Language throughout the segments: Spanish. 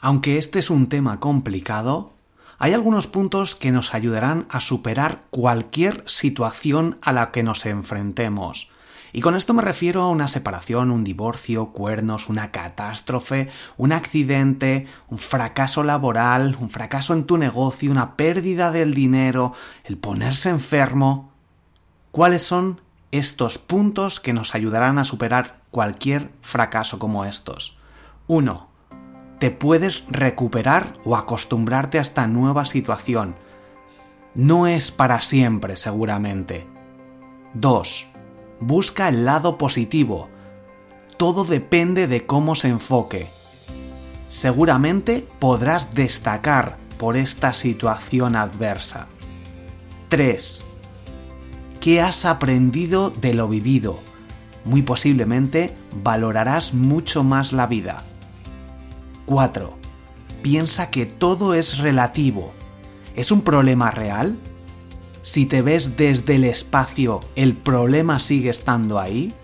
Aunque este es un tema complicado, hay algunos puntos que nos ayudarán a superar cualquier situación a la que nos enfrentemos. Y con esto me refiero a una separación, un divorcio, cuernos, una catástrofe, un accidente, un fracaso laboral, un fracaso en tu negocio, una pérdida del dinero, el ponerse enfermo. ¿Cuáles son estos puntos que nos ayudarán a superar cualquier fracaso como estos? 1. Te puedes recuperar o acostumbrarte a esta nueva situación. No es para siempre, seguramente. 2 busca el lado positivo. Todo depende de cómo se enfoque. Seguramente podrás destacar por esta situación adversa. 3. ¿Qué has aprendido de lo vivido? Muy posiblemente valorarás mucho más la vida. 4. Piensa que todo es relativo. ¿Es un problema real? si te ves desde el espacio, el problema sigue estando ahí?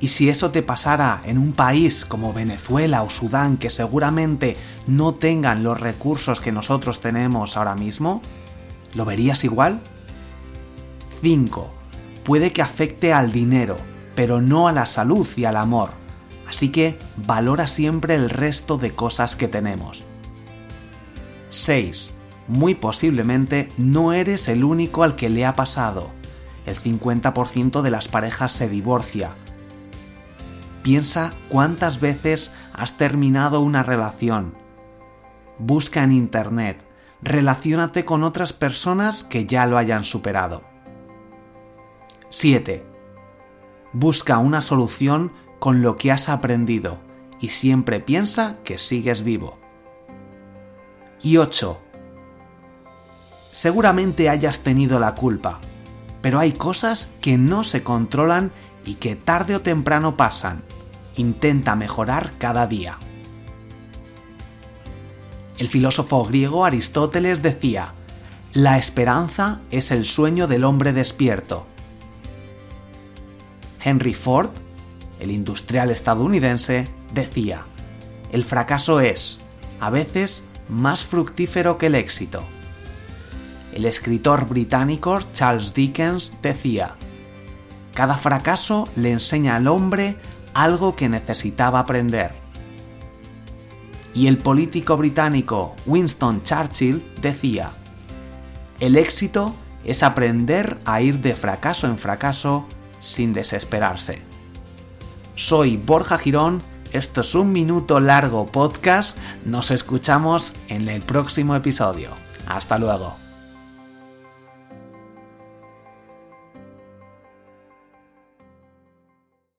¿Y si eso te pasara en un país como Venezuela o Sudán que seguramente no tengan los recursos que nosotros tenemos ahora mismo? ¿Lo verías igual? 5. Puede que afecte al dinero, pero no a la salud y al amor. Así que valora siempre el resto de cosas que tenemos. 6 muy posiblemente no eres el único al que le ha pasado. El 50% de las parejas se divorcia. Piensa cuántas veces has terminado una relación. Busca en Internet. Relaciónate con otras personas que ya lo hayan superado. 7. Busca una solución con lo que has aprendido y siempre piensa que sigues vivo. Y 8 seguramente hayas tenido la culpa, pero hay cosas que no se controlan y que tarde o temprano pasan. Intenta mejorar cada día. El filósofo griego Aristóteles decía, la esperanza es el sueño del hombre despierto. Henry Ford, el industrial estadounidense, decía, el fracaso es, a veces, más fructífero que el éxito. El escritor británico Charles Dickens decía, Cada fracaso le enseña al hombre algo que necesitaba aprender. Y el político británico Winston Churchill decía, El éxito es aprender a ir de fracaso en fracaso sin desesperarse. Soy Borja Girón, esto es un minuto largo podcast, nos escuchamos en el próximo episodio. Hasta luego.